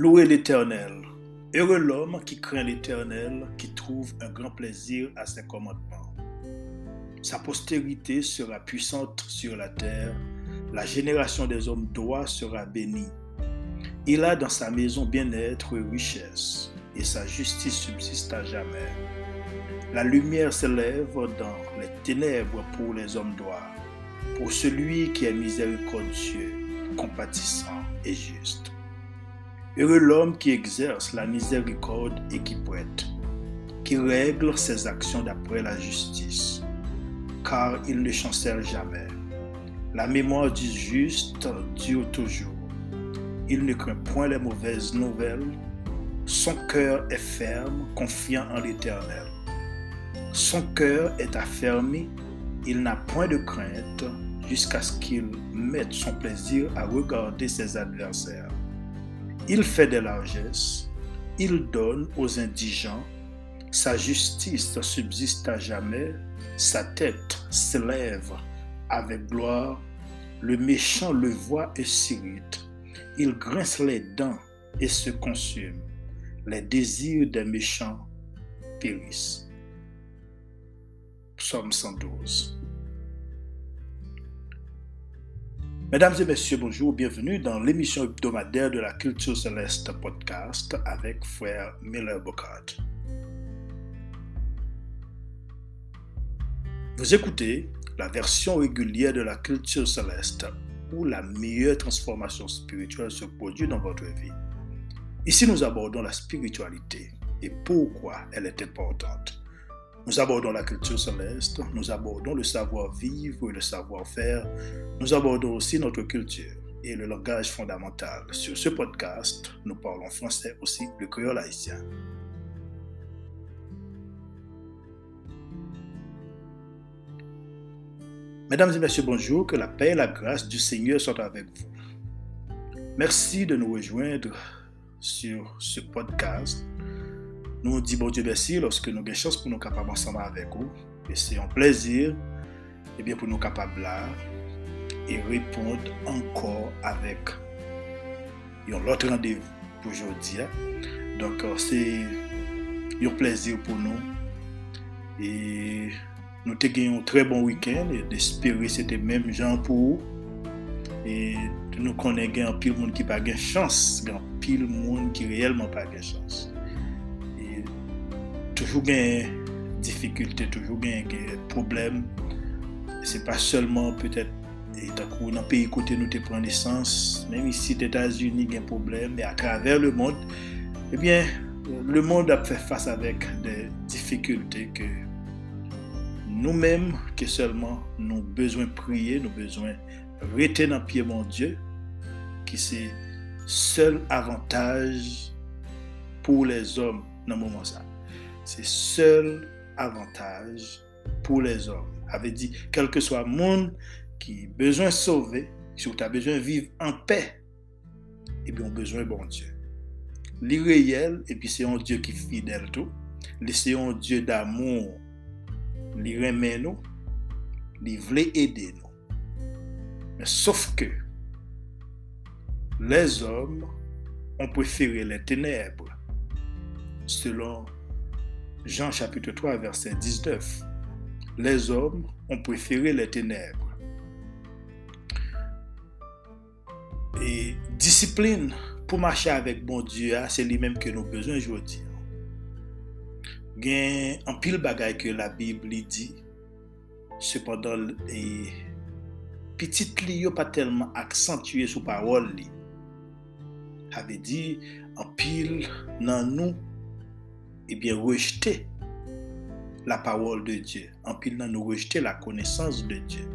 Louez l'Éternel. Heureux l'homme qui craint l'Éternel, qui trouve un grand plaisir à ses commandements. Sa postérité sera puissante sur la terre, la génération des hommes droits sera bénie. Il a dans sa maison bien-être et richesse, et sa justice subsiste à jamais. La lumière s'élève dans les ténèbres pour les hommes droits, pour celui qui est miséricordieux, compatissant et juste. Heureux l'homme qui exerce la miséricorde et qui prête, qui règle ses actions d'après la justice, car il ne chancelle jamais. La mémoire du juste dure toujours. Il ne craint point les mauvaises nouvelles. Son cœur est ferme, confiant en l'Éternel. Son cœur est affermi, il n'a point de crainte jusqu'à ce qu'il mette son plaisir à regarder ses adversaires. Il fait des largesses, il donne aux indigents, sa justice subsiste à jamais, sa tête s'élève avec gloire, le méchant le voit et s'irrite, il grince les dents et se consume, les désirs des méchants périssent. Psaume 112. Mesdames et messieurs, bonjour, bienvenue dans l'émission hebdomadaire de la Culture Céleste podcast avec frère Miller Bocard. Vous écoutez la version régulière de la Culture Céleste où la meilleure transformation spirituelle se produit dans votre vie. Ici, nous abordons la spiritualité et pourquoi elle est importante. Nous abordons la culture céleste, nous abordons le savoir-vivre et le savoir-faire, nous abordons aussi notre culture et le langage fondamental. Sur ce podcast, nous parlons français aussi, le créole haïtien. Mesdames et messieurs, bonjour, que la paix et la grâce du Seigneur soient avec vous. Merci de nous rejoindre sur ce podcast Nou di bon Diyo mersi loske nou gen chans pou nou kapab ansama avek ou. E se yon plezir, ebyen eh pou nou kapab la, e repond ankor avek yon lot randev pou jodi. Donk euh, se yon plezir pou nou. E nou te gen yon tre bon wikend, e despere se te menm jan pou ou. E nou konen gen an pil moun ki pa gen chans, gen an pil moun ki reyelman pa gen chans. Toujours des difficultés, toujours des problèmes. C'est pas seulement peut-être dans le pays côté nous te prend naissance, même ici aux États-Unis, il y a un problème, mais à travers le monde, eh bien, le monde a fait face avec des difficultés que nous-mêmes, que seulement nous besoin de prier, nous besoin de rester dans le pied mon Dieu, qui c'est seul avantage pour les hommes dans ce moment là c'est seul avantage pour les hommes. Avait dit, quel que soit le monde qui a besoin de sauver, si tu as besoin de vivre en paix, et eh bien, on a besoin de bon Dieu. L'irréel, et puis c'est un Dieu qui est fidèle tout. C'est un Dieu d'amour. Il nous, il aider nous. Mais sauf que les hommes ont préféré les ténèbres selon Jean chapitre 3 verset 19. Les hommes ont préféré les ténèbres. Et discipline pour marcher avec bon Dieu, ah, c'est lui-même que nous avons besoin aujourd'hui. Gen an pil bagay ke la Bib li di, sepadan e pitit li yo pa telman aksantuye sou parol li. Ave di, an pil nan nou bien, rejeter la parole de Dieu. En pile, nous rejeter la connaissance de Dieu.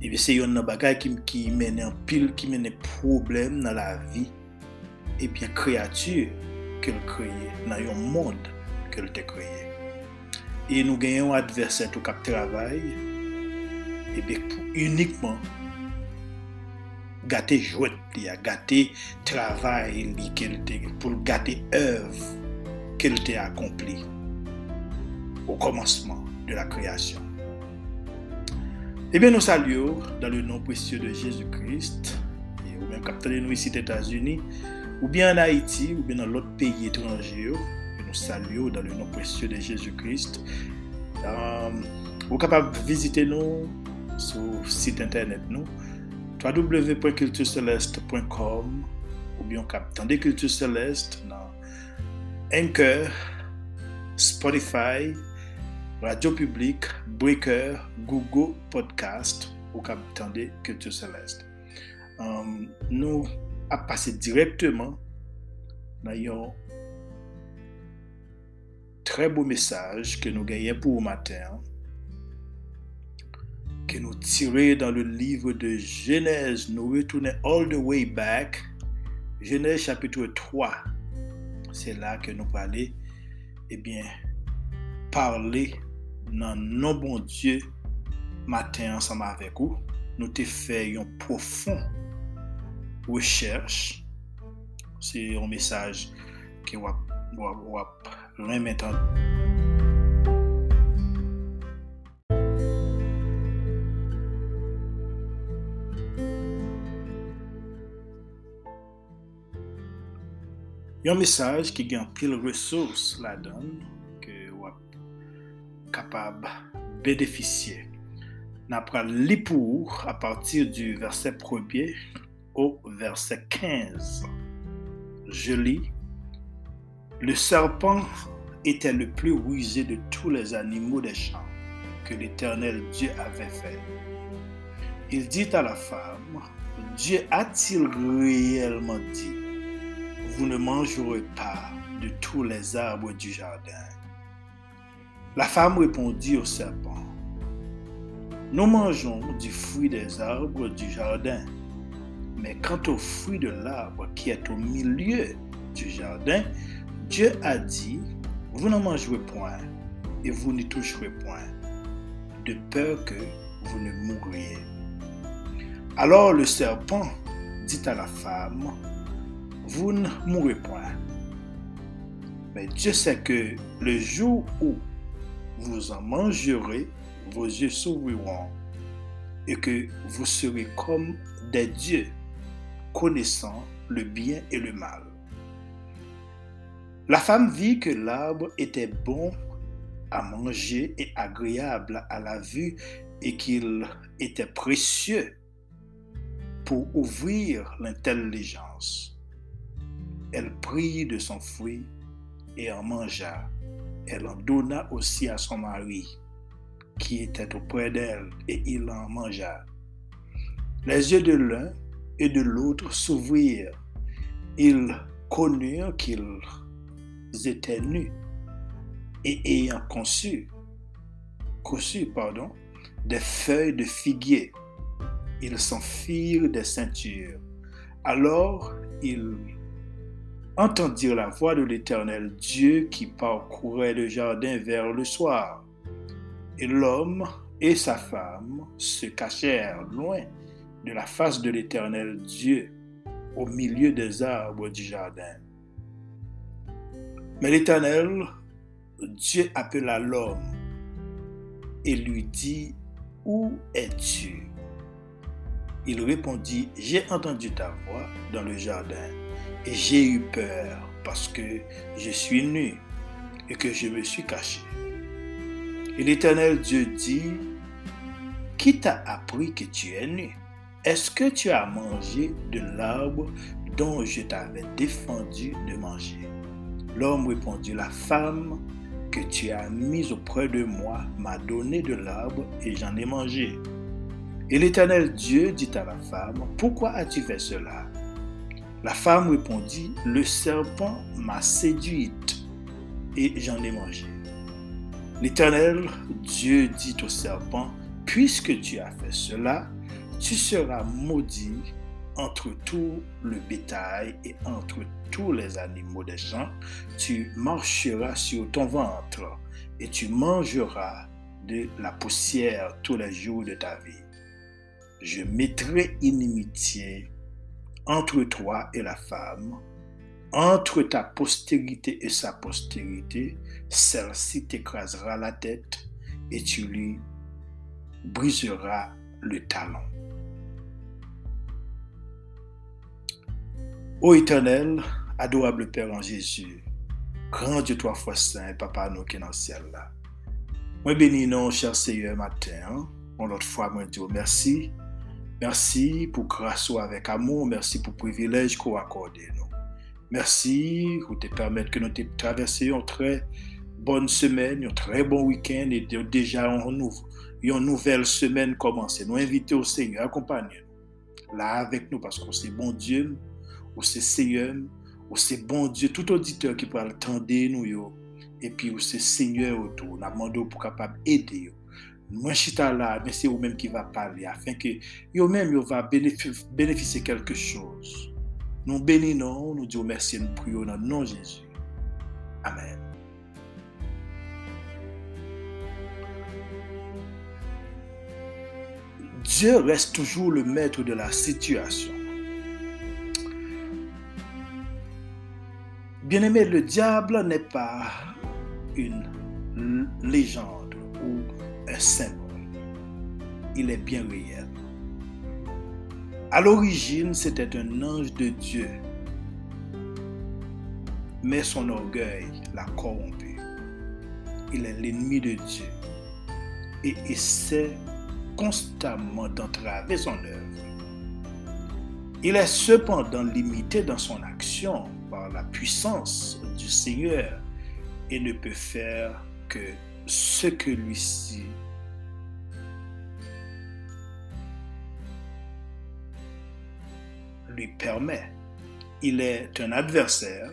Et eh bien, c'est un bagage qui, qui mène un pile, qui mène problème dans la vie. Et eh bien, créature qu'elle crée, dans un monde qu'elle a créé. Et nous gagnons un adversaire tout cap travail, et bien, pour uniquement gâter jouet, gâter travail, pour gâter œuvre qu'elle t'ait accompli au commencement de la création. Eh bien, nous saluons dans le nom précieux de Jésus-Christ, et au même capitaine nous ici aux États-Unis, ou bien en Haïti, ou bien dans l'autre pays étranger, nous saluons dans le nom précieux de Jésus-Christ. Euh, vous êtes capable de visiter nous sur le site internet nous www.cultureceleste.com ou bien captant des cultures célestes dans Anchor, Spotify, Radio Public, Breaker, Google Podcast ou captant des cultures célestes. Um, nous a passé directement dans un très beau message que nous gagnons pour le matin que nous tirons dans le livre de Genèse. Nous retournons all the way back. Genèse chapitre 3. Se la ke nou pale, ebyen, parle nan nou bon Diyo maten ansama avek ou. Nou te fe yon profon wecherche. Se yon mesaj ki wap, wap, wap remetan. A un message qui a pile ressources là-dedans que vous êtes capable de bénéficier. N'après lire pour à partir du verset 1er au verset 15. Je lis Le serpent était le plus rusé de tous les animaux des champs que l'Éternel Dieu avait fait. Il dit à la femme Dieu a-t-il réellement dit vous ne mangerez pas de tous les arbres du jardin. La femme répondit au serpent, Nous mangeons du fruit des arbres du jardin, mais quant au fruit de l'arbre qui est au milieu du jardin, Dieu a dit, Vous n'en mangerez point, et vous n'y toucherez point, de peur que vous ne mouriez. Alors le serpent dit à la femme, vous ne mourrez point. Mais Dieu sait que le jour où vous en mangerez, vos yeux s'ouvriront et que vous serez comme des dieux, connaissant le bien et le mal. La femme vit que l'arbre était bon à manger et agréable à la vue et qu'il était précieux pour ouvrir l'intelligence. Elle prit de son fruit et en mangea. Elle en donna aussi à son mari, qui était auprès d'elle, et il en mangea. Les yeux de l'un et de l'autre s'ouvrirent. Ils connurent qu'ils étaient nus, et ayant conçu, conçu pardon, des feuilles de figuier, ils s'en firent des ceintures. Alors ils entendirent la voix de l'Éternel Dieu qui parcourait le jardin vers le soir. Et l'homme et sa femme se cachèrent loin de la face de l'Éternel Dieu, au milieu des arbres du jardin. Mais l'Éternel Dieu appela l'homme et lui dit, Où es-tu? Il répondit, J'ai entendu ta voix dans le jardin j'ai eu peur parce que je suis nu et que je me suis caché. Et l'Éternel Dieu dit, qui t'a appris que tu es nu? Est-ce que tu as mangé de l'arbre dont je t'avais défendu de manger? L'homme répondit, la femme que tu as mise auprès de moi m'a donné de l'arbre et j'en ai mangé. Et l'Éternel Dieu dit à la femme, pourquoi as-tu fait cela? La femme répondit, le serpent m'a séduite et j'en ai mangé. L'Éternel Dieu dit au serpent, puisque tu as fait cela, tu seras maudit entre tout le bétail et entre tous les animaux des champs. Tu marcheras sur ton ventre et tu mangeras de la poussière tous les jours de ta vie. Je mettrai inimitié entre toi et la femme, entre ta postérité et sa postérité, celle-ci t'écrasera la tête et tu lui briseras le talon. Ô éternel, adorable Père en Jésus, grand Dieu trois fois saint, papa nous qui est dans le ciel là. Moi bénis non, cher Seigneur, matin. Hein. Mon autre fois, moi dis merci. Mersi pou krasou avèk amon, mersi pou privilej kou akorde nou. Mersi pou te permèt ke nou te travesse yon tre bon semen, yon tre bon wikend, et yon deja yon, nou, yon nouvel semen komanse. Nou invite ou Seigneur, akompanye nou. La avèk nou, paske ou se bon Diyo, ou se Seigneur, ou se bon Diyo, tout auditeur ki pou al tende nou yo, epi ou se Seigneur ou tou, nan mando pou kapab ede yo. Moi, je là, mais c'est vous-même qui va parler, afin que vous-même va bénéficier quelque chose. Nous bénissons, nous disons merci nous prions dans le nom de Jésus. Amen. Dieu reste toujours le maître de la situation. Bien-aimé, le diable n'est pas une légende ou symbole. Il est bien réel. À l'origine, c'était un ange de Dieu, mais son orgueil l'a corrompu. Il est l'ennemi de Dieu et essaie constamment d'entraver son œuvre. Il est cependant limité dans son action par la puissance du Seigneur et ne peut faire que ce que lui-ci lui permet. Il est un adversaire,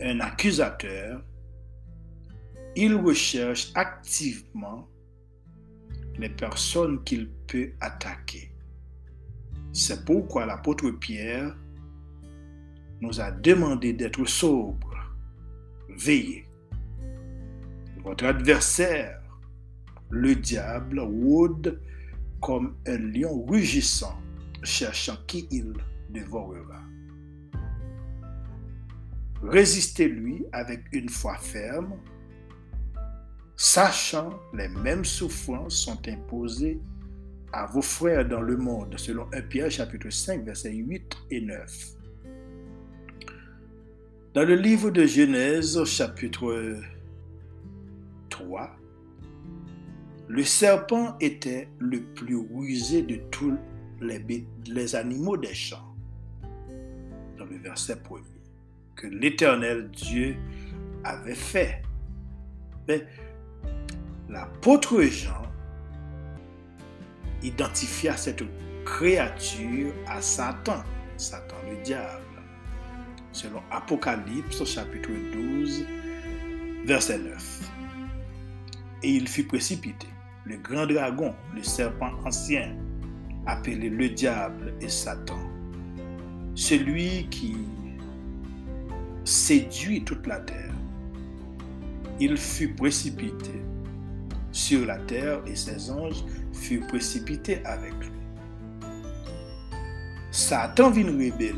un accusateur. Il recherche activement les personnes qu'il peut attaquer. C'est pourquoi l'apôtre Pierre nous a demandé d'être sobre, veillez. Votre adversaire, le diable, rôde comme un lion rugissant, cherchant qui il dévorera. Résistez-lui avec une foi ferme, sachant les mêmes souffrances sont imposées à vos frères dans le monde, selon 1 Pierre chapitre 5, versets 8 et 9. Dans le livre de Genèse chapitre 3, le serpent était le plus rusé de tous les, animaux des champs. Dans le verset premier, que l'Éternel Dieu avait fait. Mais l'apôtre Jean identifia cette créature à Satan, Satan le diable, selon Apocalypse chapitre 12, verset 9. Et il fut précipité, le grand dragon, le serpent ancien, appelé le diable et Satan, celui qui séduit toute la terre. Il fut précipité sur la terre et ses anges furent précipités avec lui. Satan vint révéler.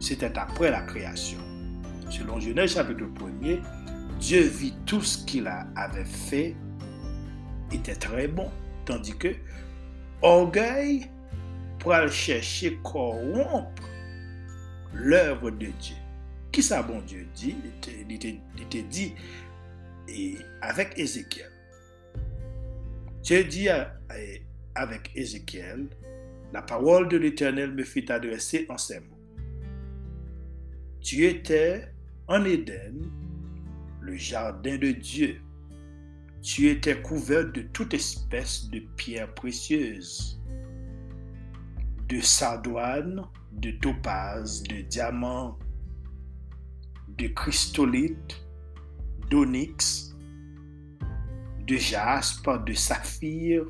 C'était après la création. Selon Genèse chapitre 1er, Dieu vit tout ce qu'il avait fait était très bon, tandis que orgueil pour aller chercher corrompre l'œuvre de Dieu. Qui ça bon Dieu dit Il était dit et avec Ézéchiel. Dieu dit avec Ézéchiel, la parole de l'Éternel me fit adresser en ces mots. Tu étais en Éden, le jardin de Dieu. Tu étais couvert de toute espèce de pierres précieuses, de sardoine, de topaz, de diamants, de cristolite, d'onyx, de jaspe, de saphir,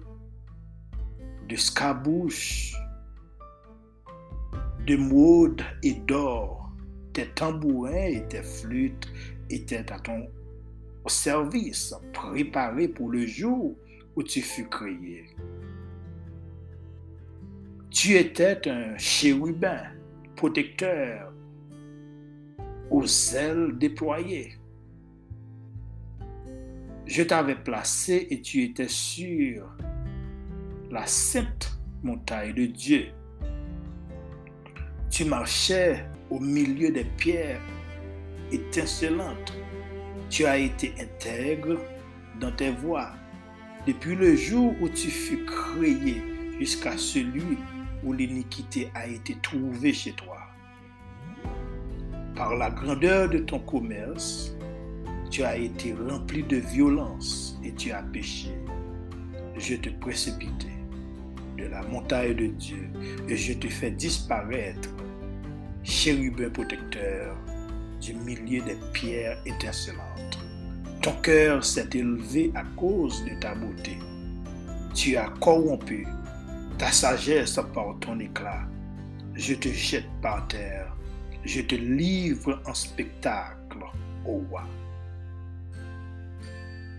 de scabouche, de maude et d'or. Tes tambourins et tes flûtes étaient à ton service, préparés pour le jour où tu fus créé. Tu étais un chérubin protecteur aux ailes déployées je t'avais placé et tu étais sur la sainte montagne de Dieu. Tu marchais au milieu des pierres étincelantes. Tu as été intègre dans tes voies. Depuis le jour où tu fus créé jusqu'à celui où l'iniquité a été trouvée chez toi. Par la grandeur de ton commerce, tu as été rempli de violence et tu as péché. Je te précipitais de la montagne de Dieu et je te fais disparaître, chérubin protecteur, du milieu des pierres étincelantes. Ton cœur s'est élevé à cause de ta beauté. Tu as corrompu ta sagesse par ton éclat. Je te jette par terre. Je te livre en spectacle au roi.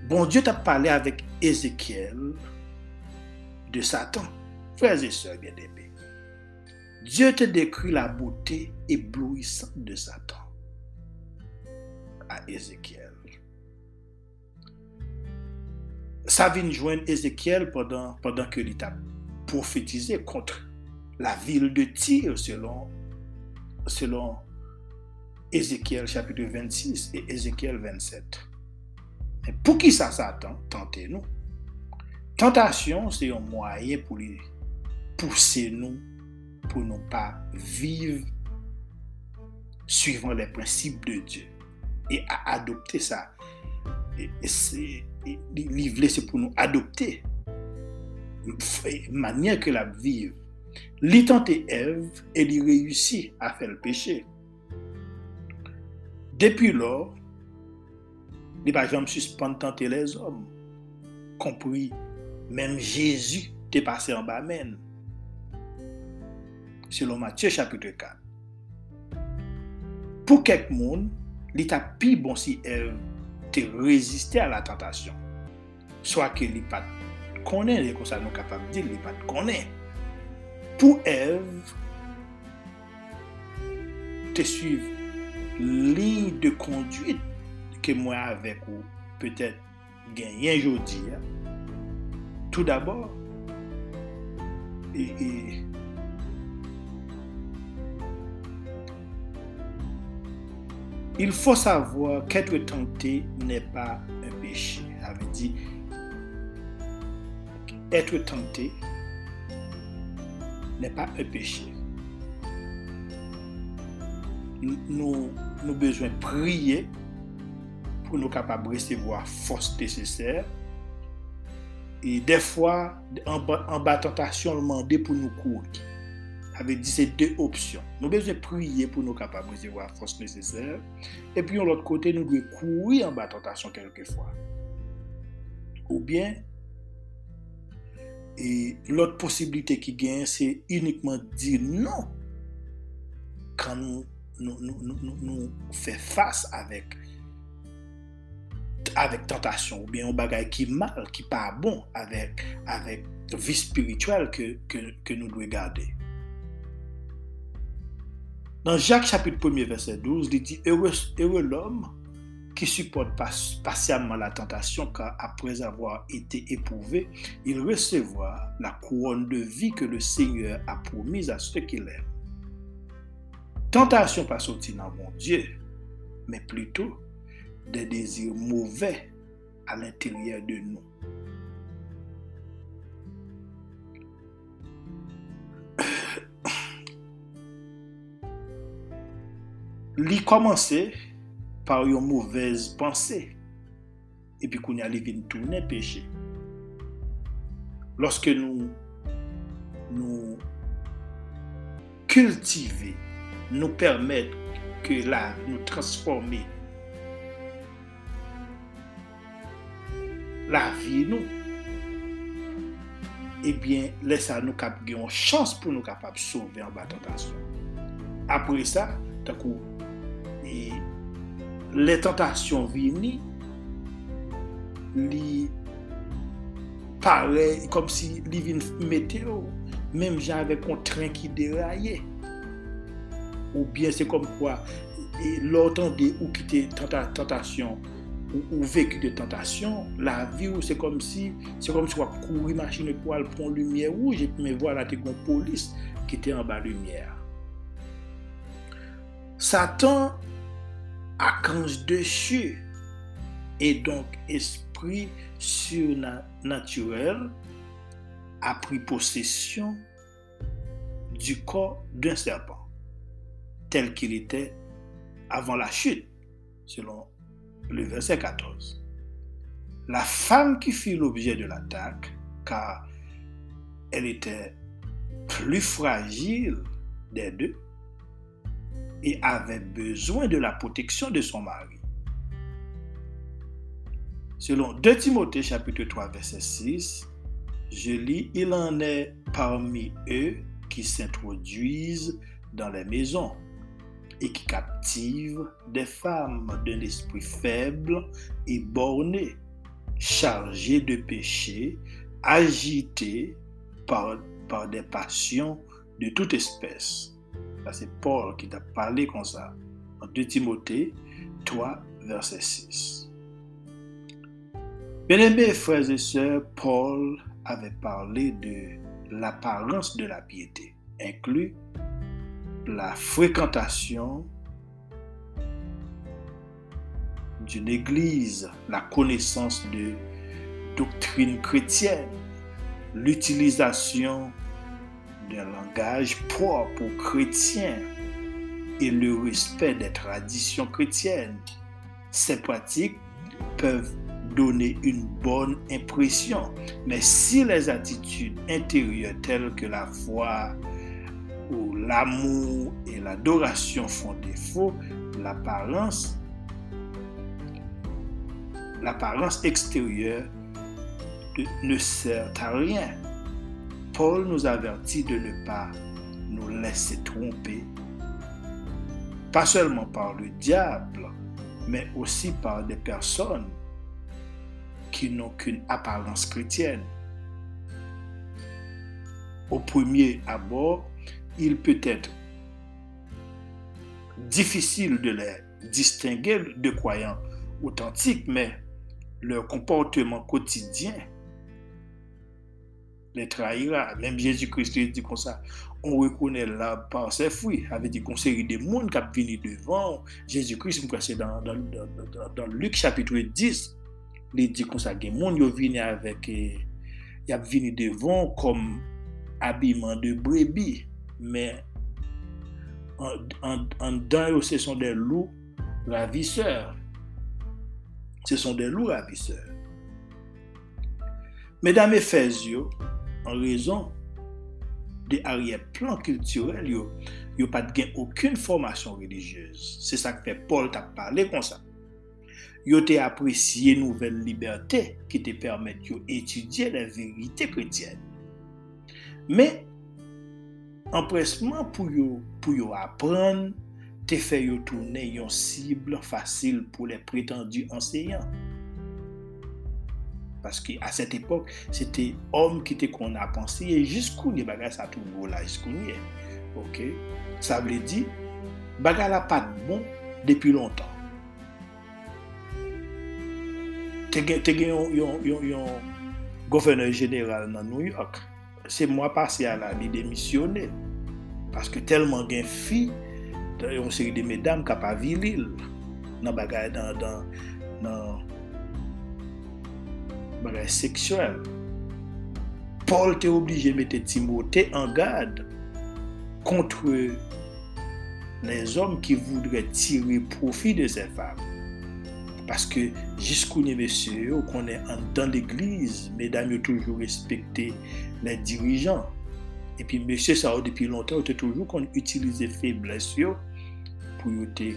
Bon Dieu t'a parlé avec Ézéchiel de Satan. Frères et sœurs bien-aimés, Dieu te décrit la beauté éblouissante de Satan à Ézéchiel. Ça vient joindre Ézéchiel pendant, que l'État prophétisé contre la ville de Tyr selon, selon Ézéchiel chapitre 26 et Ézéchiel 27. Mais pour qui ça s'attend Tentez-nous? Tentation, c'est un moyen pour les pousser nous pour ne pas vivre suivant les principes de Dieu e a adopte sa. Li vle se pou nou adopte. Manye ke la vive. Li tante Ev, e li reyusi a fe l peche. Depi lor, li pa jom suspande tante les om. Kompri, menm Jezu te pase an ba men. Selon Matye chapitre 4. Pou kek moun, li ta pi bon si ev te reziste a la tentasyon. Soa ke li pat konen, li kon sa nou kapab di, li pat konen. Pou ev, te suiv li de konduit ke mwen avek ou petet genyen jodi. Tout d'abord, e... e Il faut savoir qu'être tenté n'est pas un péché. Avait dit, être tenté n'est pas un péché. Nous, nous besoin prier pour nous capables de recevoir force nécessaire. Et des fois, en, en bas tentation, demander pour nous courir avè di se de opsyon. Nou bezè priye pou nou kapab resevo a fos nesesèr, epi yon lot kote nou dwe koui an ba tentasyon kelke fwa. Ou bien, lot posibilite ki gen, se unikman di non kan nou, nou, nou, nou fè fass avèk avèk tentasyon, ou bien ou bagay ki mal, ki pa bon avèk vis spirituel ke, ke, ke nou dwe gade. Dans Jacques chapitre 1 verset 12, il dit Heureux, l'homme qui supporte patiemment la tentation, car après avoir été éprouvé, il recevra la couronne de vie que le Seigneur a promise à ceux qui l'aiment. Tentation pas sortir dans mon Dieu, mais plutôt des désirs mauvais à l'intérieur de nous. li komanse par yon mouvez panse, epi koun ya li vin toune peche. Lorske nou nou kultive, nou permette ke la nou transforme la vi nou, ebyen lesa nou kap gen yon chans pou nou kapap souve an batantasyon. Apre sa, takou, e, le tentasyon vini, li pare, kom si li vin meteo, menm jan avek on tren ki deraye. Ou bien se kom kwa, e, loutan de ou kite tenta, tentasyon, ou, ou veku de tentasyon, la vi ou se kom si, se kom si wap kouri machine pou al pon lumiè ou, jep me vwa la te kon polis ki te an ba lumiè a. Satan, archange déchu, et donc esprit surnaturel, a pris possession du corps d'un serpent, tel qu'il était avant la chute, selon le verset 14. La femme qui fut l'objet de l'attaque, car elle était plus fragile des deux et avait besoin de la protection de son mari. Selon 2 Timothée chapitre 3 verset 6, je lis, il en est parmi eux qui s'introduisent dans les maisons et qui captivent des femmes d'un esprit faible et borné, chargées de péché, agitées par, par des passions de toute espèce. C'est Paul qui t'a parlé comme ça. En 2 Timothée 3, verset 6. Bien-aimés frères et sœurs, Paul avait parlé de l'apparence de la piété, inclut la fréquentation d'une église, la connaissance de doctrine chrétienne, l'utilisation d'un langage propre aux chrétiens et le respect des traditions chrétiennes. Ces pratiques peuvent donner une bonne impression, mais si les attitudes intérieures telles que la foi ou l'amour et l'adoration font défaut, l'apparence l'apparence extérieure ne sert à rien. Paul nous avertit de ne pas nous laisser tromper, pas seulement par le diable, mais aussi par des personnes qui n'ont qu'une apparence chrétienne. Au premier abord, il peut être difficile de les distinguer de croyants authentiques, mais leur comportement quotidien les trahira. Même Jésus-Christ dit comme ça, on reconnaît l'arbre par ses fruits. Avec des conseils des mondes qui venus devant Jésus-Christ, c'est dans, dans, dans, dans, Luc chapitre 10, il dit comme ça, des mondes qui viennent avec, euh, ils venus devant comme habillement de brebis, mais en, en, en dedans, ce sont des loups ravisseurs. Ce sont des loups ravisseurs. Mesdames et messieurs, an rezon de ariye plan kulturel yo, yo pat gen akoun formasyon religyez. Se sa kpe Paul tap pale kon sa. Yo te apresye nouvel libertè ki te permèt yo etudye la verite kretyen. Men, anpresman pou yo, pou yo apren, te fe yo toune yon sible fasil pou le pretendu anseyan. Parce qu'à cette époque, c'était homme qui était qu'on a pensé et jusqu'où les bagages ça tout beau là, jusqu'où y est. Ok? Ça veut dire, bagage la pas bon depuis longtemps. Te gen yon gouverneur general nan New York, se mwa pase a la li demisyonè. Paske telman gen fi, yon seri de medam kap avilil nan bagay nan bagay seksuel. Paul te oblige mette Timote en gade kontre les om ki voudre tire profi de se fam. Paske jiskouni mesye yo konen an dan l'eglize, medam yo toujou respekte le dirijan. Epi mesye sa ou depi lontan yo te toujou kon utilize febles yo pou yo te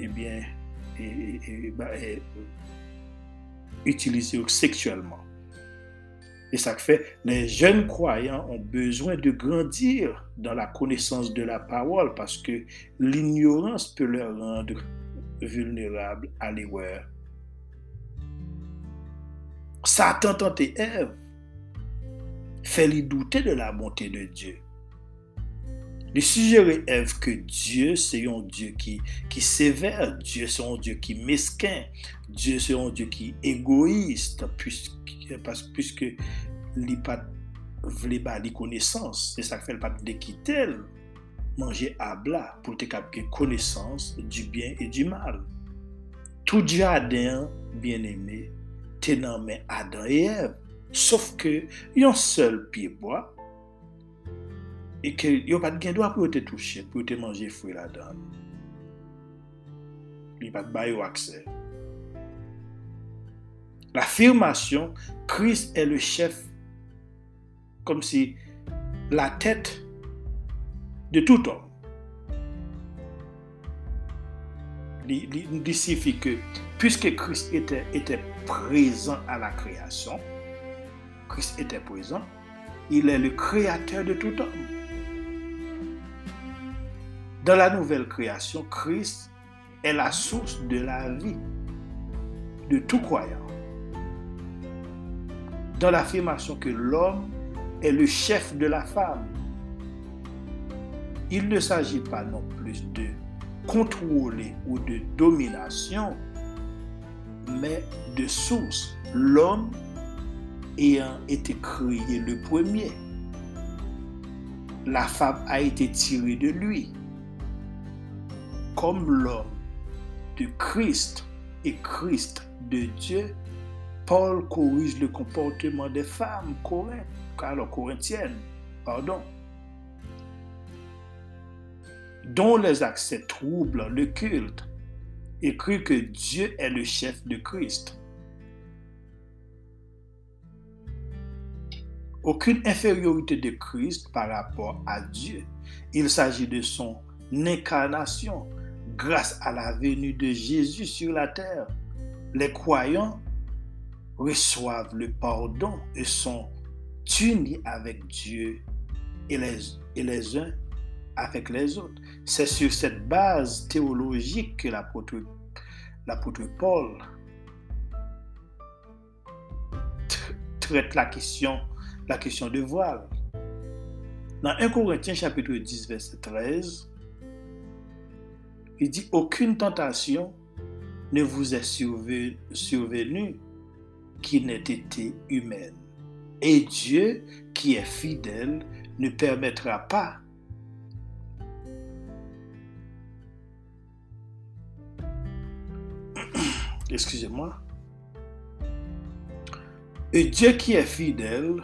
ebyen eh e, e, e, utilisés sexuellement. Et ça fait, les jeunes croyants ont besoin de grandir dans la connaissance de la parole parce que l'ignorance peut leur rendre vulnérables à l'erreur. Satan tentait Ève, fait lui douter de la bonté de Dieu? Li sujere Ev ke Diyo se yon Diyo ki, ki sever, Diyo se yon Diyo ki mesken, Diyo se yon Diyo ki egoist, pwiske li pat vle ba li konesans, se sak fel pat de kitel, manje abla pou te kapke konesans du bien e du mal. Tout jaden, bien eme, tenan men Adan e Ev, sof ke yon sel pieboa, pied bois, et que yon pas de droit pour te toucher, pour te manger fruit là-dedans. Il pas de accès. L'affirmation, Christ est le chef, comme si la tête de tout homme. Il signifie que puisque Christ était présent à la création, Christ était présent, il est le créateur de tout homme. Dans la nouvelle création, Christ est la source de la vie de tout croyant. Dans l'affirmation que l'homme est le chef de la femme, il ne s'agit pas non plus de contrôler ou de domination, mais de source. L'homme ayant été créé le premier, la femme a été tirée de lui. Comme l'homme de Christ et Christ de Dieu, Paul corrige le comportement des femmes corinthiennes, pardon, dont les accès troublent le culte, écrit que Dieu est le chef de Christ. Aucune infériorité de Christ par rapport à Dieu. Il s'agit de son incarnation grâce à la venue de Jésus sur la terre. Les croyants reçoivent le pardon et sont unis avec Dieu et les, uns avec les autres. C'est sur cette base théologique que l'apôtre, l'apôtre Paul traite la question, la question de voile. Dans 1 Corinthiens chapitre 10, verset 13, il dit, aucune tentation ne vous est survenue qui n'ait été humaine. Et Dieu, qui est fidèle, ne permettra pas excusez-moi, et Dieu qui est fidèle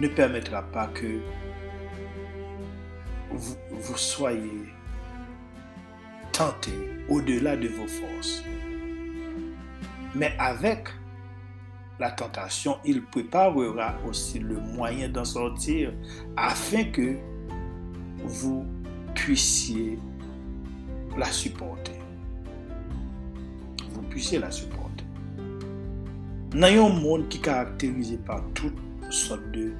ne permettra pas que vous, soyez tenté au-delà de vos forces. Mais avec la tentation, il préparera aussi le moyen d'en sortir afin que vous puissiez la supporter. Vous puissiez la supporter. Dans un monde qui est caractérisé par toutes sortes de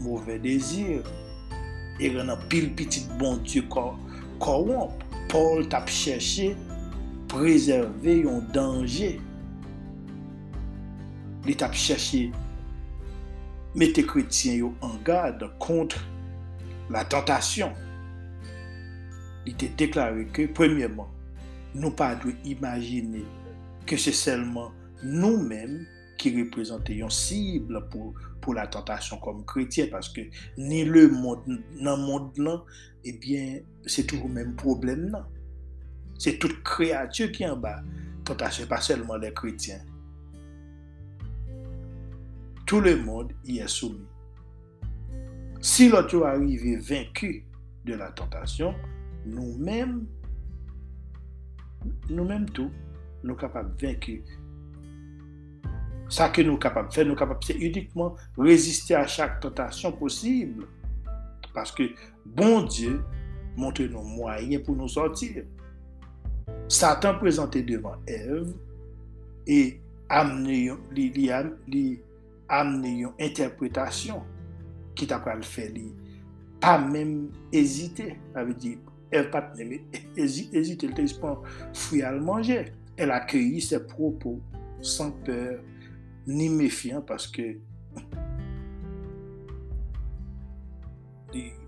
mauvais désirs, et a pile petit bon Dieu corrompt. Paul t'a cherché préserver un danger li tap cherché mettre chrétiens en garde contre la tentation. Il était déclaré que, premièrement, nous pas de imaginer que c'est seulement nous-mêmes qui représentons une cible pour, la tentation comme chrétien, parce que ni le monde, le monde eh bien, c'est toujours le même problème là. C'est toute créature qui est en bas. Tentation, pas seulement les chrétiens. Tout le monde y est soumis. Si l'autre arrive vaincu de la tentation, nous-mêmes, nous-mêmes tout, nous capables de vaincre. Ça que nous capables de faire, nous capables c'est uniquement résister à chaque tentation possible. Parce que bon Dieu montre nos moyens pour nous sortir. Satan présenté devant Ève et amené, une interprétation qui t'a pas le pas même hésiter veut dire elle pas même hésiter elle pas fouiller à le manger elle a accueilli ses propos sans peur ni méfiant parce que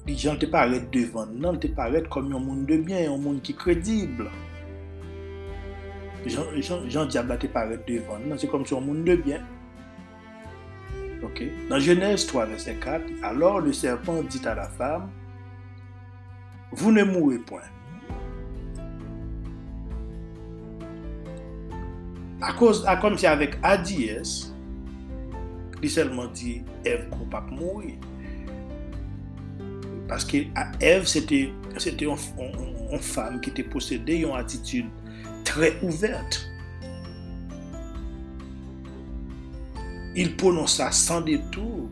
les gens te paraissent devant non te paraissent comme un monde de bien un monde qui est crédible Jean, Jean, Jean Diable te paraît devant non c'est comme un monde de bien dans Genèse 3, verset 4, alors le serpent dit à la femme, vous ne mourrez point. À cause, comme si avec Adiès, il seulement dit Ève ne pas mourir. Parce que Ève, c'était une, femme qui était possédée une attitude très ouverte. Il prononça sans détour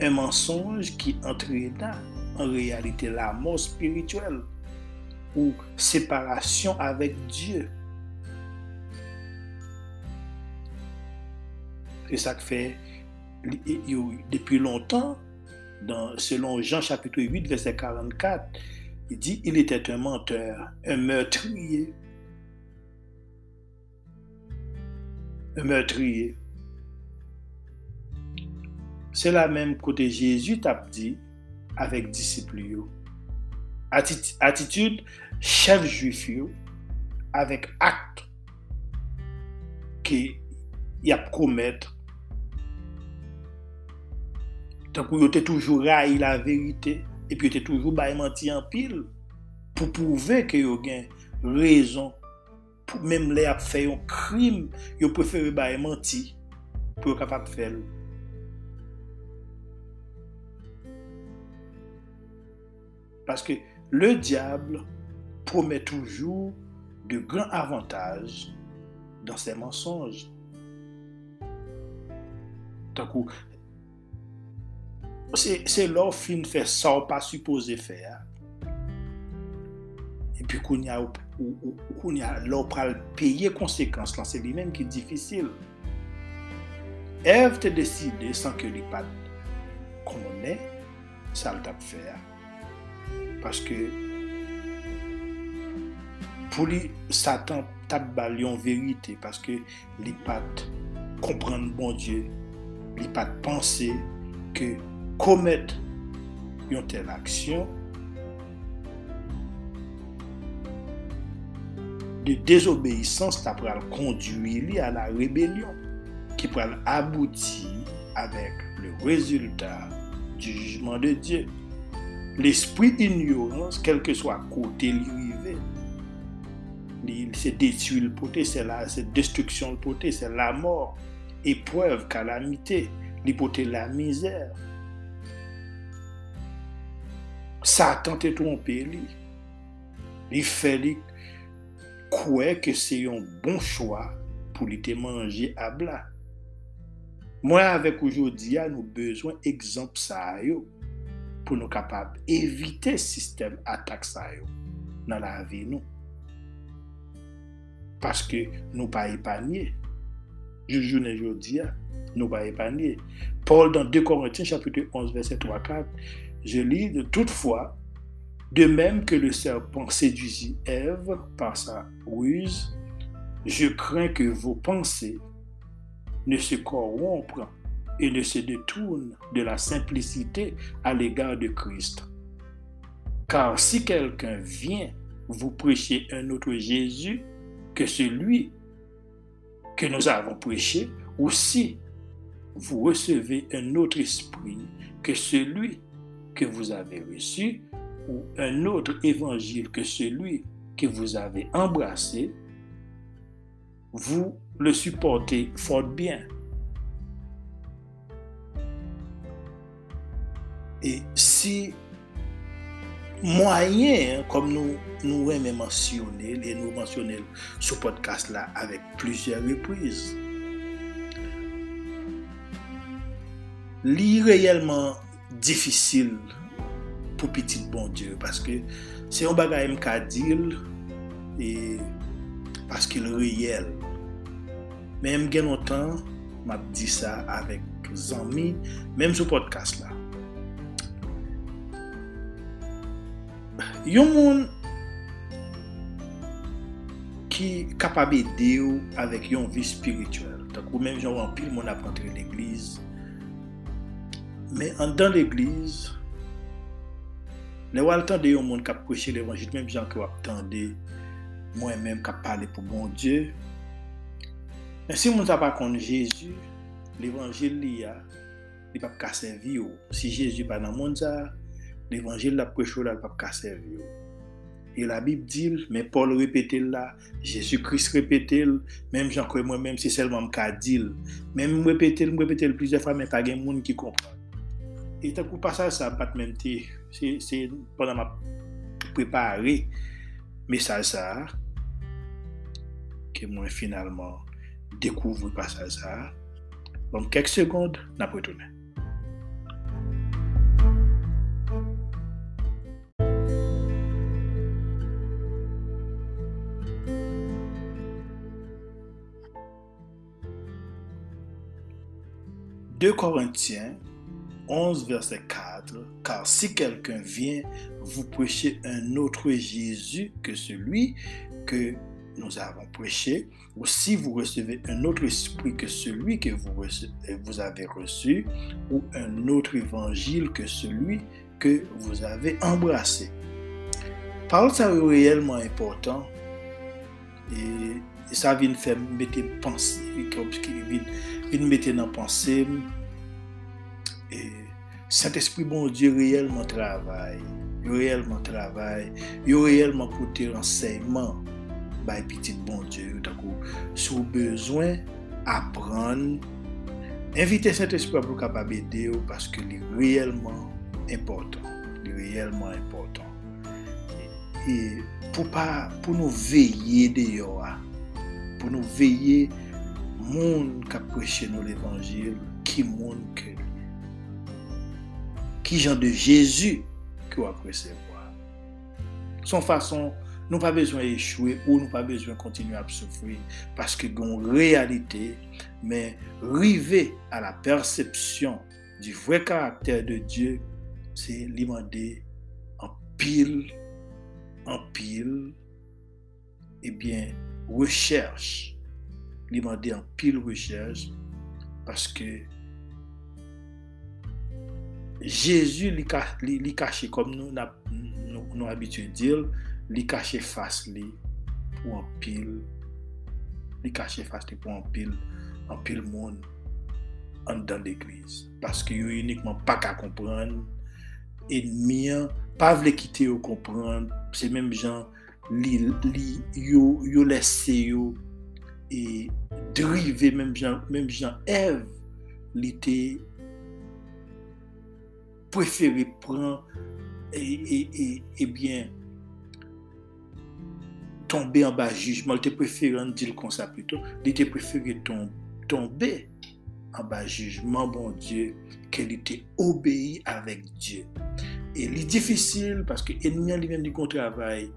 un mensonge qui entraîna en réalité la mort spirituelle ou séparation avec Dieu. C'est ça que fait depuis longtemps, selon Jean chapitre 8, verset 44, il dit, il était un menteur, un meurtrier. Un meurtrier. C'est la même côté Jésus t'a dit avec disciples. Attitude chef juif avec acte qui y a commettre Tankou yo te toujou ray la verite, epi yo te toujou bay manti an pil, pou pouve ke yo gen rezon, pou mèm le ap fè yon krim, yo preferi bay manti, pou yo kapap fè lou. Paske le diable promet toujou de gran avantage dan se mensonj. Takou, Se lor fin fè sa ou pa suppose fè ya. E pi koun ya lor pral peye konsekans lan, se li men ki difisil. Ev te deside san ke li pat konone, sa l tap fè ya. Paske pou li satan tap bal yon verite, paske li pat komprende bon Diyo, li pat pense ke komet yon tel aksyon, de désobéissance ta pral konduit li a la rébellion qui pral abouti avec le résultat du jugement de Dieu. L'esprit d'ignorance, quel que soit côté l'irivé, c'est détruit le poté, c'est la destruction le poté, c'est la mort, épreuve, calamité, l'hypothé la misère, Satan te trompe li. Li fe li kwe ke se yon bon chwa pou li te manje abla. Mwen avek oujodi a nou bezwen ekzamp sa yo pou nou kapab evite sistem atak sa yo nan la vi nou. Paske nou pa epanye. Joujounen jodi a, nou pa epanye. Paul dan 2 Korintien chapitou 11 verset 3-4 Je lis de toutefois, de même que le serpent séduisit Ève par sa ruse, je crains que vos pensées ne se corrompent et ne se détournent de la simplicité à l'égard de Christ. Car si quelqu'un vient vous prêcher un autre Jésus que celui que nous avons prêché, ou si vous recevez un autre esprit que celui que vous avez reçu ou un autre évangile que celui que vous avez embrassé, vous le supportez fort bien. Et si moyen, comme nous nous aimons mentionner, et nous mentionnons ce podcast-là avec plusieurs reprises, lit réellement difisil pou pitit bon Diyo. Paske se yon bagay mkadil, e paske l reyel. Men m gen otan, m ap di sa avek zanmi, menm sou podcast la. Yon moun ki kapab ede ou avek yon vi spirituel. Tak ou menm jan wampil moun ap rentre l eglise, Men an dan l'Eglise, le wal tande yon moun kap kweche l'Evangil, menm jan ki wap tande mwen menm kap pale pou bon Diyo. Men si moun sa pa kon Jezu, l'Evangil li ya, li pap kasevi yo. Si Jezu pa nan moun sa, l'Evangil la kweche yo la pap kasevi yo. E la Bib dil, men Paul repete la, Jésus-Christ repete l, menm jan kwe mwen menm se selman mka dil. Menm repete l, mrepete l plizè fwa, men pa gen moun ki kompran. E tan kou pasaj sa pat menm te, se, se pandan ma prepare mesaj sa, ke mwen finalman dekouvre pasaj sa, bon kek sekonde nan pou etounen. De Korintien, 11, verset 4, car si quelqu'un vient vous prêcher un autre Jésus que celui que nous avons prêché, ou si vous recevez un autre esprit que celui que vous, avez reçu, ou un autre évangile que celui que vous avez embrassé. Parole ça est réellement important et ça vient faire mettre penser, vient mettre pensée et Cet esprit bon Dieu réellement travaille. Yo réellement travaille. Yo réellement porté renseignement. Bay petit bon Dieu. Takou, sou besoin apprendre. Invitez cet esprit pour capable aider parce que est réellement important. Il est réellement important. Et, et pour, pas, pour nous veiller dehors. Pour nous veiller, monde qui a prêché nous l'évangile, qui monde que qui genre de Jésus que va recevoir. Son façon, nous pas besoin d'échouer ou nous pas besoin de continuer à souffrir parce que une réalité, mais arriver à la perception du vrai caractère de Dieu, c'est demander en pile, en pile, eh bien, recherche, demander en pile recherche Jezu li, ka, li, li kache kom nou na, nou, nou abitye dil, li kache fas li pou an pil, li kache fas li pou an pil, an pil moun an dan l'eglize. Paske yo unikman pa ka kompran, enmiyan, pa vle kite yo kompran, se menm jan li, li yo, yo lese yo e drive menm jan, menm jan ev li te préféré prendre et, et, bien tomber en bas jugement. Il préféré dire comme ça plutôt. Il était préféré tomber en bas jugement, bon Dieu, qu'elle était obéie avec Dieu. Et c'est difficile parce que l'ennemi lui-même du travail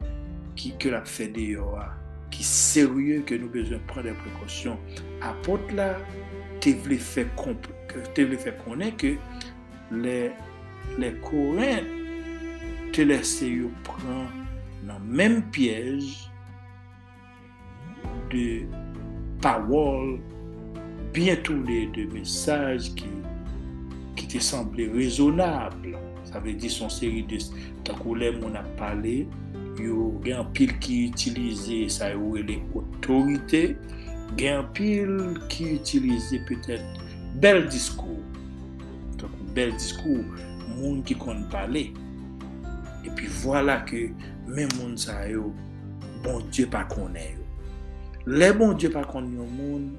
qui, que l'a fait dehors, qui sérieux, que nous devons prendre des précautions. Apôtre là, tu voulais faire connaître que les le koren te lese yo pran nan menm pyej de pawol bientoune de mesaj ki, ki te semble rezonable. Sa ve di son seri de takou le moun ap pale, yo gen pil ki utilize sa yo e le otorite, gen pil ki utilize petet bel diskou. Takou bel diskou moun ki kon pale. E pi vwala ke men moun sa yo, bon Diyo pa konen yo. Le bon Diyo pa konen yo moun,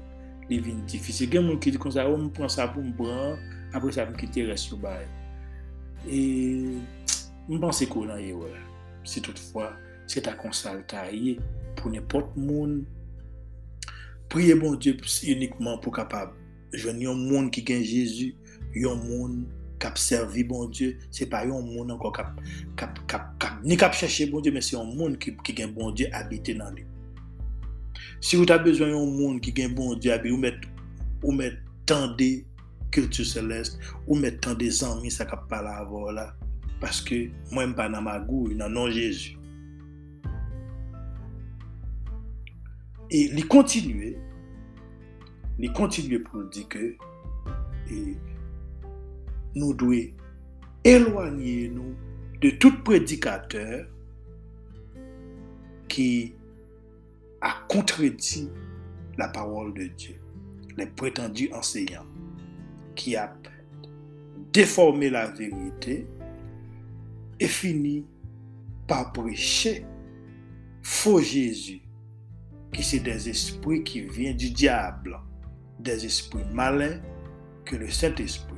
li vin difisi. Gen moun ki di kon sa yo, moun pran sa pou mbran, apre sa moun ki te res yo baye. E mbansi kou nan ye wala. Si toutfwa, se ta konsal ta ye, pou nepot moun, priye bon Diyo unikman pou kapab. Jwen yon moun ki gen Jezu, yon moun kap servi bon Dieu, se pa yon moun anko kap, kap, kap, kap, ni kap chache bon Dieu, men se yon moun ki, ki gen bon Dieu habite nan li. Si ou ta bezwen yon moun ki gen bon Dieu habite, ou met, ou met tande kultur seleste, ou met tande zanmi sa kap pala avon la, paske mwen pa nan magou, nan non Jésus. Et li kontinue, li kontinue pou di ke, et nous devons éloigner nous de tout prédicateur qui a contredit la parole de Dieu, les prétendus enseignants, qui a déformé la vérité et finit par prêcher faux Jésus, qui c'est des esprits qui viennent du diable, des esprits malins que le Saint-Esprit.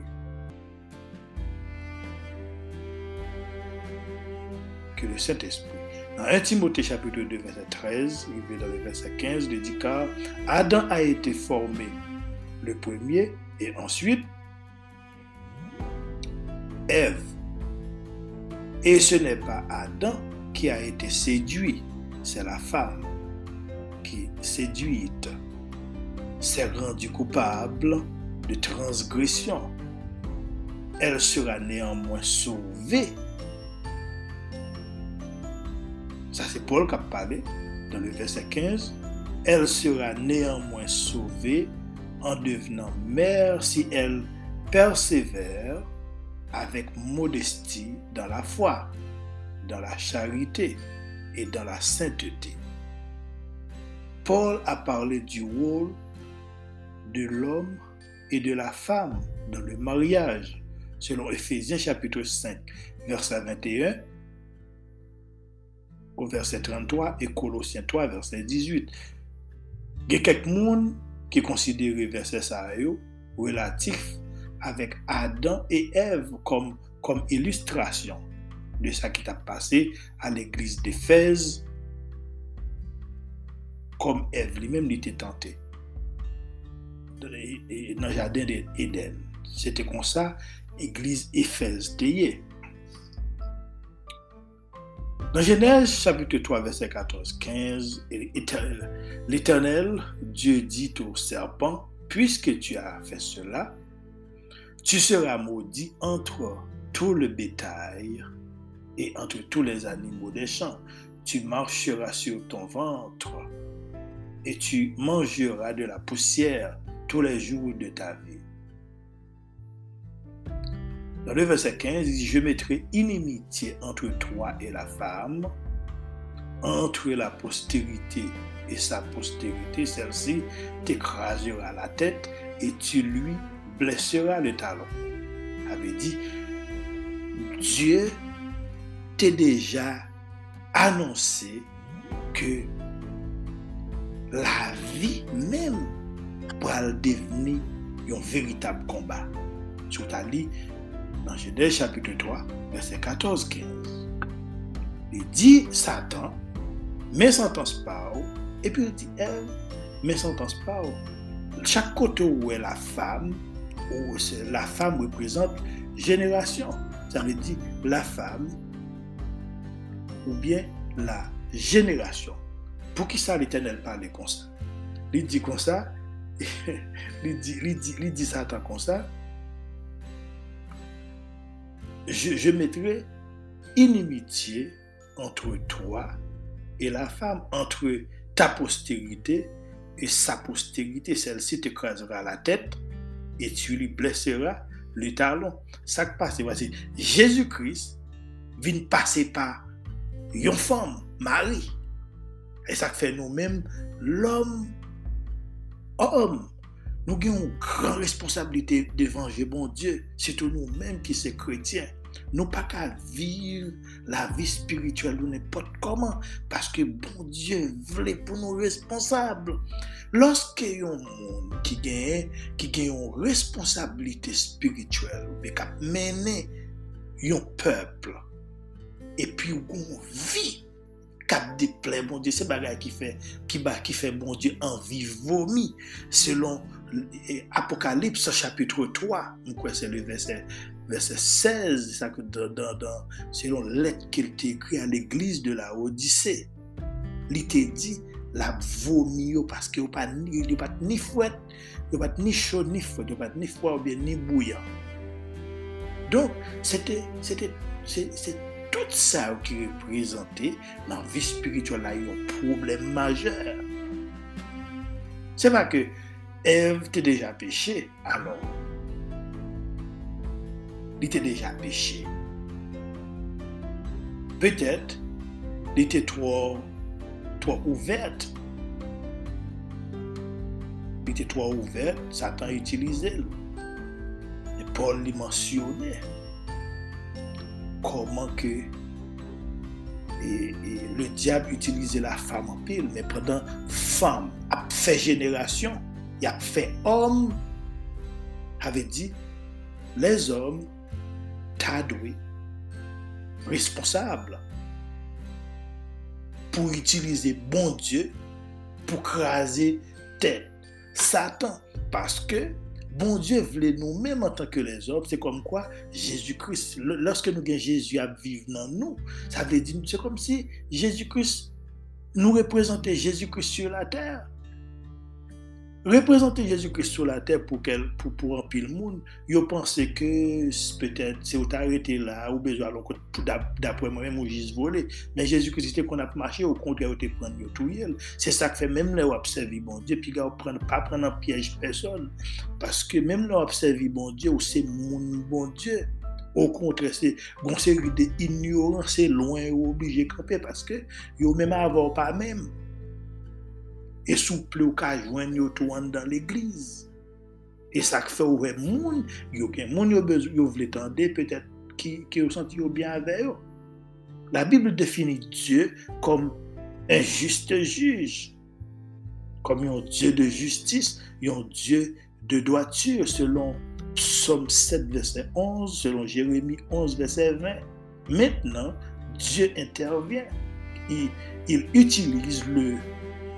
Que le Saint-Esprit. Dans 1 Timothée chapitre 2, verset 13, il dans le verset 15, il dit Adam a été formé le premier et ensuite Ève. Et ce n'est pas Adam qui a été séduit, c'est la femme qui, séduite, s'est rendue coupable de transgression. Elle sera néanmoins sauvée. Ça, c'est Paul qui a parlé dans le verset 15. Elle sera néanmoins sauvée en devenant mère si elle persévère avec modestie dans la foi, dans la charité et dans la sainteté. Paul a parlé du rôle de l'homme et de la femme dans le mariage, selon Ephésiens chapitre 5, verset 21 au verset 33 et Colossiens 3, verset 18. Il y a quelques monde qui considèrent verset ça relatif avec Adam et Ève comme, illustration de ce qui a passé à l'église d'Éphèse, comme lui-même l'était tentée dans le jardin d'Éden. C'était comme ça, l'église Éphèse tayée. Dans Genèse chapitre 3, verset 14, 15, l'Éternel, Dieu dit au serpent, puisque tu as fait cela, tu seras maudit entre tout le bétail et entre tous les animaux des champs. Tu marcheras sur ton ventre et tu mangeras de la poussière tous les jours de ta vie. Dans le verset 15, il dit, je mettrai inimitié entre toi et la femme, entre la postérité et sa postérité, celle-ci t'écrasera la tête et tu lui blessera le talon. Avait dit, Dieu t'a déjà annoncé que la vie même pourra devenir un véritable combat. Dans Genèse chapitre 3, verset 14-15. Il dit Satan, mais sentence pas, et puis il dit elle, mais sentence pas. Chaque côté où est la femme, où la femme représente génération. Ça veut dire la femme ou bien la génération. Pour qui ça l'Éternel parle comme ça? Il dit comme ça, il dit, il dit Satan comme ça. Je, mettrai inimitié entre toi et la femme, entre ta postérité et sa postérité. Celle-ci t'écrasera la tête et tu lui blesseras le talon. Ça qui passe, c'est Jésus-Christ vient passer par une femme, Marie. Et ça fait nous-mêmes, l'homme, homme, nous avons une grande responsabilité devant bon Dieu, surtout nous-mêmes qui sommes chrétiens. Nou pa ka viv la vi spirituel nou nepot koman, paske bon Diyo vle pou nou responsable. Lorske yon moun ki gen, ki gen yon responsabilite spirituel, ou pe ka mene yon pepl, epi yon kon vi kap deple bon Diyo, se bagay ki fe, ki ba ki fe bon Diyo anvi vomi, selon Apokalips chapitre 3, mwen kwen se le verset verset 16, sa ke dan, dan, dan, selon let ke te ekri an l'eglise de la Odise, li te di, la vomi yo, paske yo pat ni fwet, yo pat ni chod, ni fwet, yo pat ni fwa ou bien ni bouyan. Donk, sete, sete, sete, tout sa ou ki reprezenti nan vi spiritual la yon problem majeur. Se pa ke Ev te deja peche, alon, li te deja peche. Petet, li te tro, tro ouvert. Li te tro ouvert, satan utilize l. E Paul li mensyone koman ke Et, et le diable utilize la femme en pile, men pendant femme ap fè génération, y ap fè homme, avè di, les hommes t'adouent responsables pour utiliser bon Dieu pour craser tête Satan. Parce que bon Dieu voulait nous-mêmes en tant que les hommes, c'est comme quoi Jésus-Christ, lorsque nous avons Jésus à vivre dans nous, ça veut dire, c'est comme si Jésus-Christ nous représentait Jésus-Christ sur la terre. Reprezenter Jésus-Christ sou la terre pou, pou, pou anpil moun, yo pense ke se ou ta arete la ou bezo alon kote pou dapwe mwen mwen jis vole. Men Jésus-Christ te kon ap mache, ou kontre ou te pren yo tou yel. Se sa ke fe menm le ou apsevi bon Diyo, pi ga ou pren, pa pren an piyej person. Paske menm le ou apsevi bon Diyo, ou se moun bon Diyo. Ou kontre, se gonseri de ignoran, se loin ou oblije krepe, paske yo menm avor pa menm. Et souple ou ka jwen yo tou an dan l'eglize. E sa k fe ouwe moun, yo gen moun yo, bez, yo vle tende, peut-être ki, ki yo senti yo bien ave yo. La Bible définit Dieu comme un juste juge, comme un Dieu de justice, un Dieu de droiture, selon Psaume 7, verset 11, selon Jérémie 11, verset 20. Maintenant, Dieu intervient. Il, il utilise le,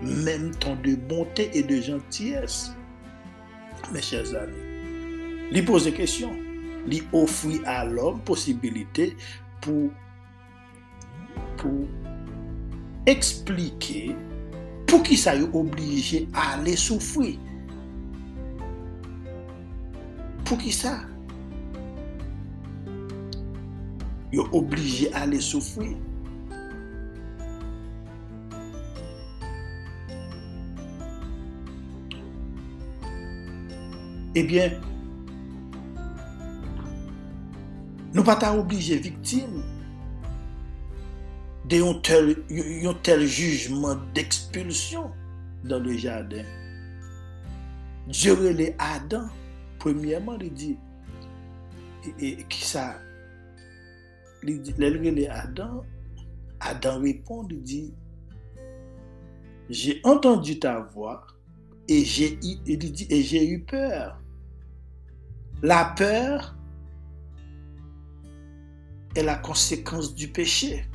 même temps de bonté et de gentillesse. Mes chers amis, lui pose des questions, lui offre à l'homme possibilité pour, pour expliquer pour qui ça est obligé à aller souffrir. Pour qui ça? Est obligé à aller souffrir. Eh bien, nous pas obligés victimes d'un tel, tel jugement d'expulsion dans le jardin. Dieu relève Adam, premièrement, il dit, et, qui ça, il dit, Adam, Adam répond, il dit, j'ai entendu ta voix et j'ai eu peur. La peur est la conséquence du péché.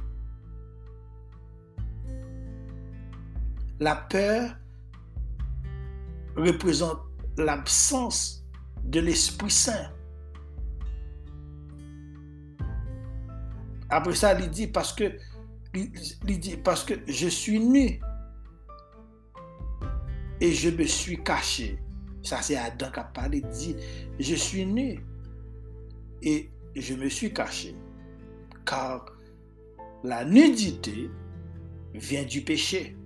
La peur représente l'absence de l'Esprit Saint. Après ça, il dit parce que, je suis nu et je me suis caché. Ça, c'est Adam qui a parlé, dit, je suis nu et je me suis caché. Car la nudité vient du péché.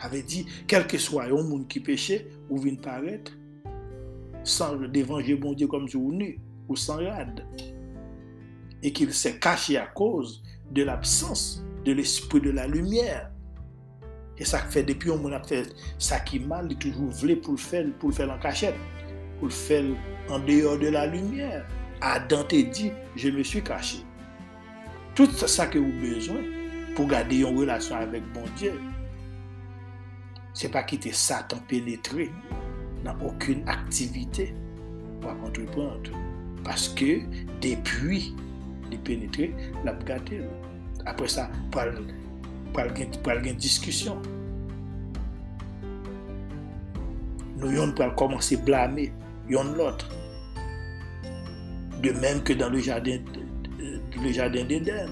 Avait dit, quel que soit un monde qui péchait, ou vient paraître, sans dévanger bon Dieu comme ou nu, ou sans rade. Et qu'il s'est caché à cause de l'absence de l'esprit de la lumière et ça fait depuis on a fait ça qui mal, il toujours voulu pour le faire, pour faire en cachette, pour le faire en dehors de la lumière. Adam te dit, je me suis caché. Tout ça que vous besoin pour garder une relation avec bon Dieu, c'est pas quitter Satan pénétrer dans aucune activité pour entreprendre. Parce que depuis il pénétrer, l'a gâté. Après ça, pour pour une discussion. Nous yon à blâmer yon l'autre. De même que dans le jardin, le jardin d'Éden.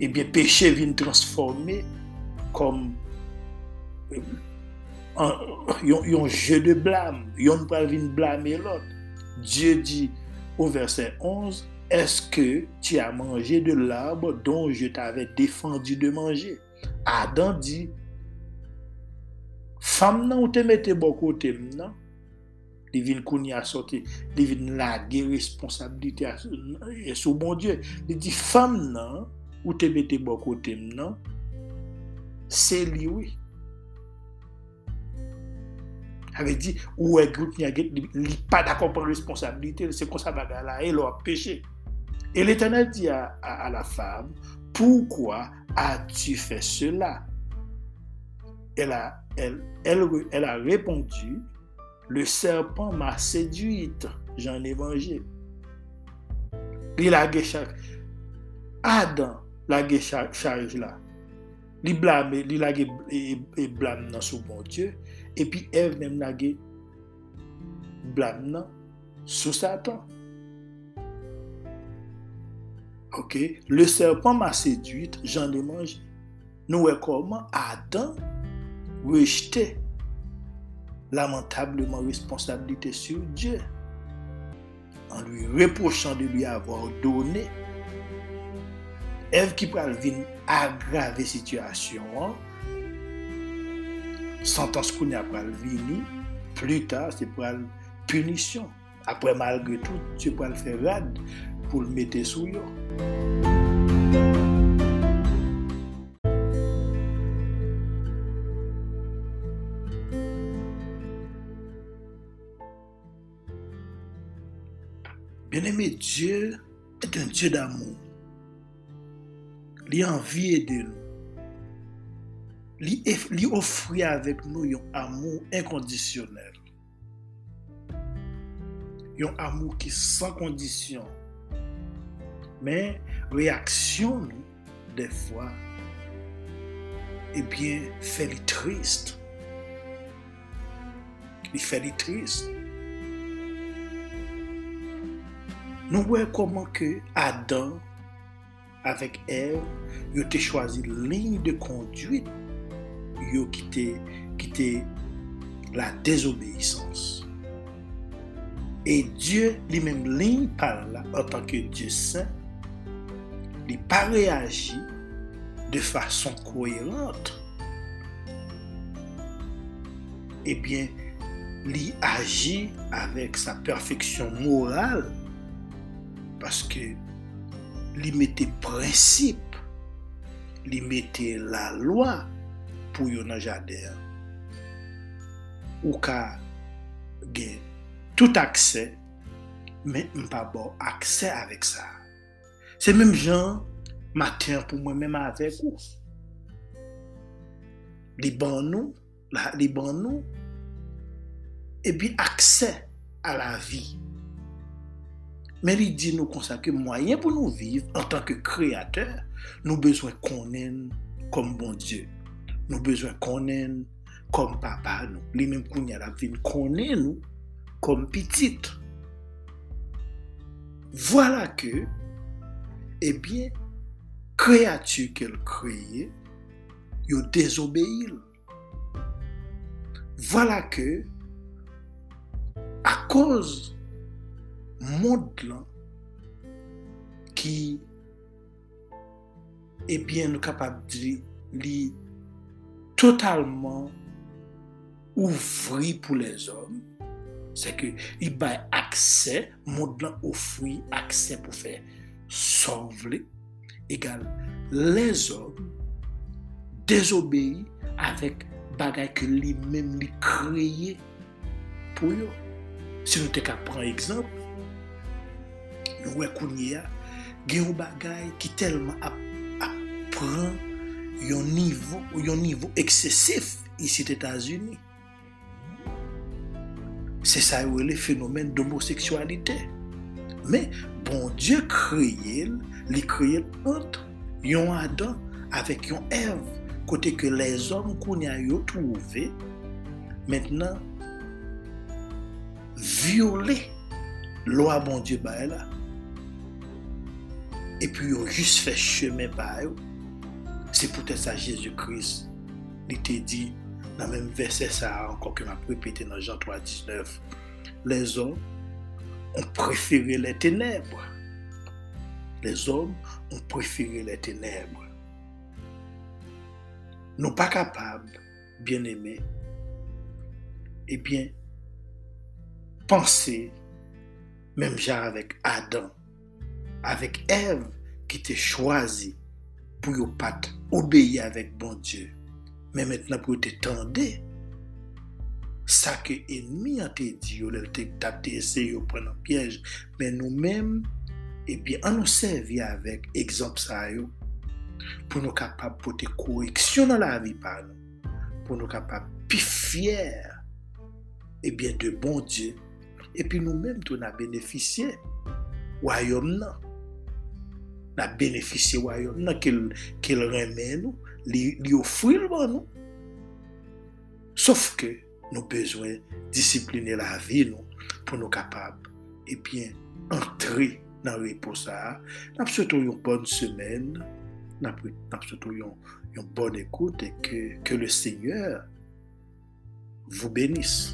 Eh bien, péché vient transformer comme euh, un, jeu de blâme. Yon pas vient blâmer l'autre. Dieu dit au verset 11, est-ce que tu as mangé de l'arbre dont je t'avais défendu de manger? Adam bon non? bon dit, femme nan ou te mette bon côté nan, li vin kouni a sorti, li vin lage responsabilité sou bon Dieu. Li di, femme nan ou te mette bon côté nan, se li oui. Ave di, ou e grout ni aget, li pa da kompon responsabilité, se kon sa baga la, e lo ap peche. Et l'Éternel dit à, à, la femme, pourquoi as-tu fait cela? Elle a, elle, elle, elle a répondu, le serpent m'a séduite, ai mangé. Il a Adam, la charge là. Il blâme, il a bon Dieu. Et puis Ève même la blâme sous Satan. Ok, le serpent m'a séduite, j'en ai mangé. Nous voyons comment Adam rejetait lamentablement responsabilité sur Dieu en lui reprochant de lui avoir donné. Ève qui peut venir aggraver situation, sentence qu'on a pas venir, plus tard, c'est la punition. Après, malgré tout, peux le faire rad pou l'mete sou yo. Bien-aimé, Dieu est un Dieu d'amour. Li envie de nou. Li ofri avèk nou yon amou inkondisyonel. Yon amou ki san kondisyon. Condition. Mais réaction, des fois, eh bien, fait triste. Il fait triste. Nous voyons comment que Adam, avec Ève, ils ont choisi ligne de conduite ils ont quitté, la désobéissance. Et Dieu, lui-même, ligne par là, en tant que Dieu saint, li pa reagi de fason koherante, ebyen eh li agi avèk sa perfeksyon moral paske li mette prinsip, li mette la lwa pou yo nan jader. Ou ka gen tout akse, men mpa bo akse avèk sa. C'est même gens matin pour moi-même avec vous. Les ban nous, les ban nous, et puis accès à la vie. Mais il dit nous comme ça que moyen pour nous vivre en tant que créateur, nous besoin qu'on aime comme bon Dieu. Nous besoin qu'on aime comme papa nous. Lui même qu'on y a la vie qu'on nous comme petite. Voilà que, Eh ebyen, kreatu kel kreye, yo dezobeyil. Vala ke, a koz mod lan, ki, ebyen eh nou kapab di li totalman ouvri pou les om, se ke li bay akse, mod lan ouvri akse pou fey sauver égal les hommes désobéissent avec bagay que lui-même lui créé pour eux. Si nous te prendre exemple, nou wè kounye a, ou bagay ki telman ap pran yon nivou, yon nivou eksesif isi t'Etats-Unis. Se sa yon le fenomen d'homoseksualite. Men, bon Diyo kriye l, li kriye l antre, yon Adam avèk yon Ev, kote ke les om kon ya yo trouve, mètnen, viole lwa bon Diyo baye la. E pi yo jist fè chemè baye yo. Se pou tè sa Jésus Christ, li te di nan mèm versè sa ankon ke m ap repete nan Jean 3, 19, les om ont préféré les ténèbres. Les hommes ont préféré les ténèbres. Nous pas capables, bien aimés, eh bien, penser, même genre avec Adam, avec Ève qui était choisie pour ne pas obéir avec bon Dieu. Mais maintenant pour te tendre, sa ke enmi an te di yo lèl te tap te ese yo pren an piyej men nou mèm, epi an nou servi avèk egzop sa yo pou nou kapap pote koreksyon nan la vi pa nou pou nou kapap pi fyer ebyen de bon Diyo epi nou mèm tou nan beneficye, wayom nan. Nan beneficye wayom nan ke l remè nou li, li ofri ban nou. Sof ke nou bezwen disipline la vi nou pou nou kapab epyen antre nan reposa nan psoto yon bon semen nan psoto yon bon ekoute ke le seigneur vou benis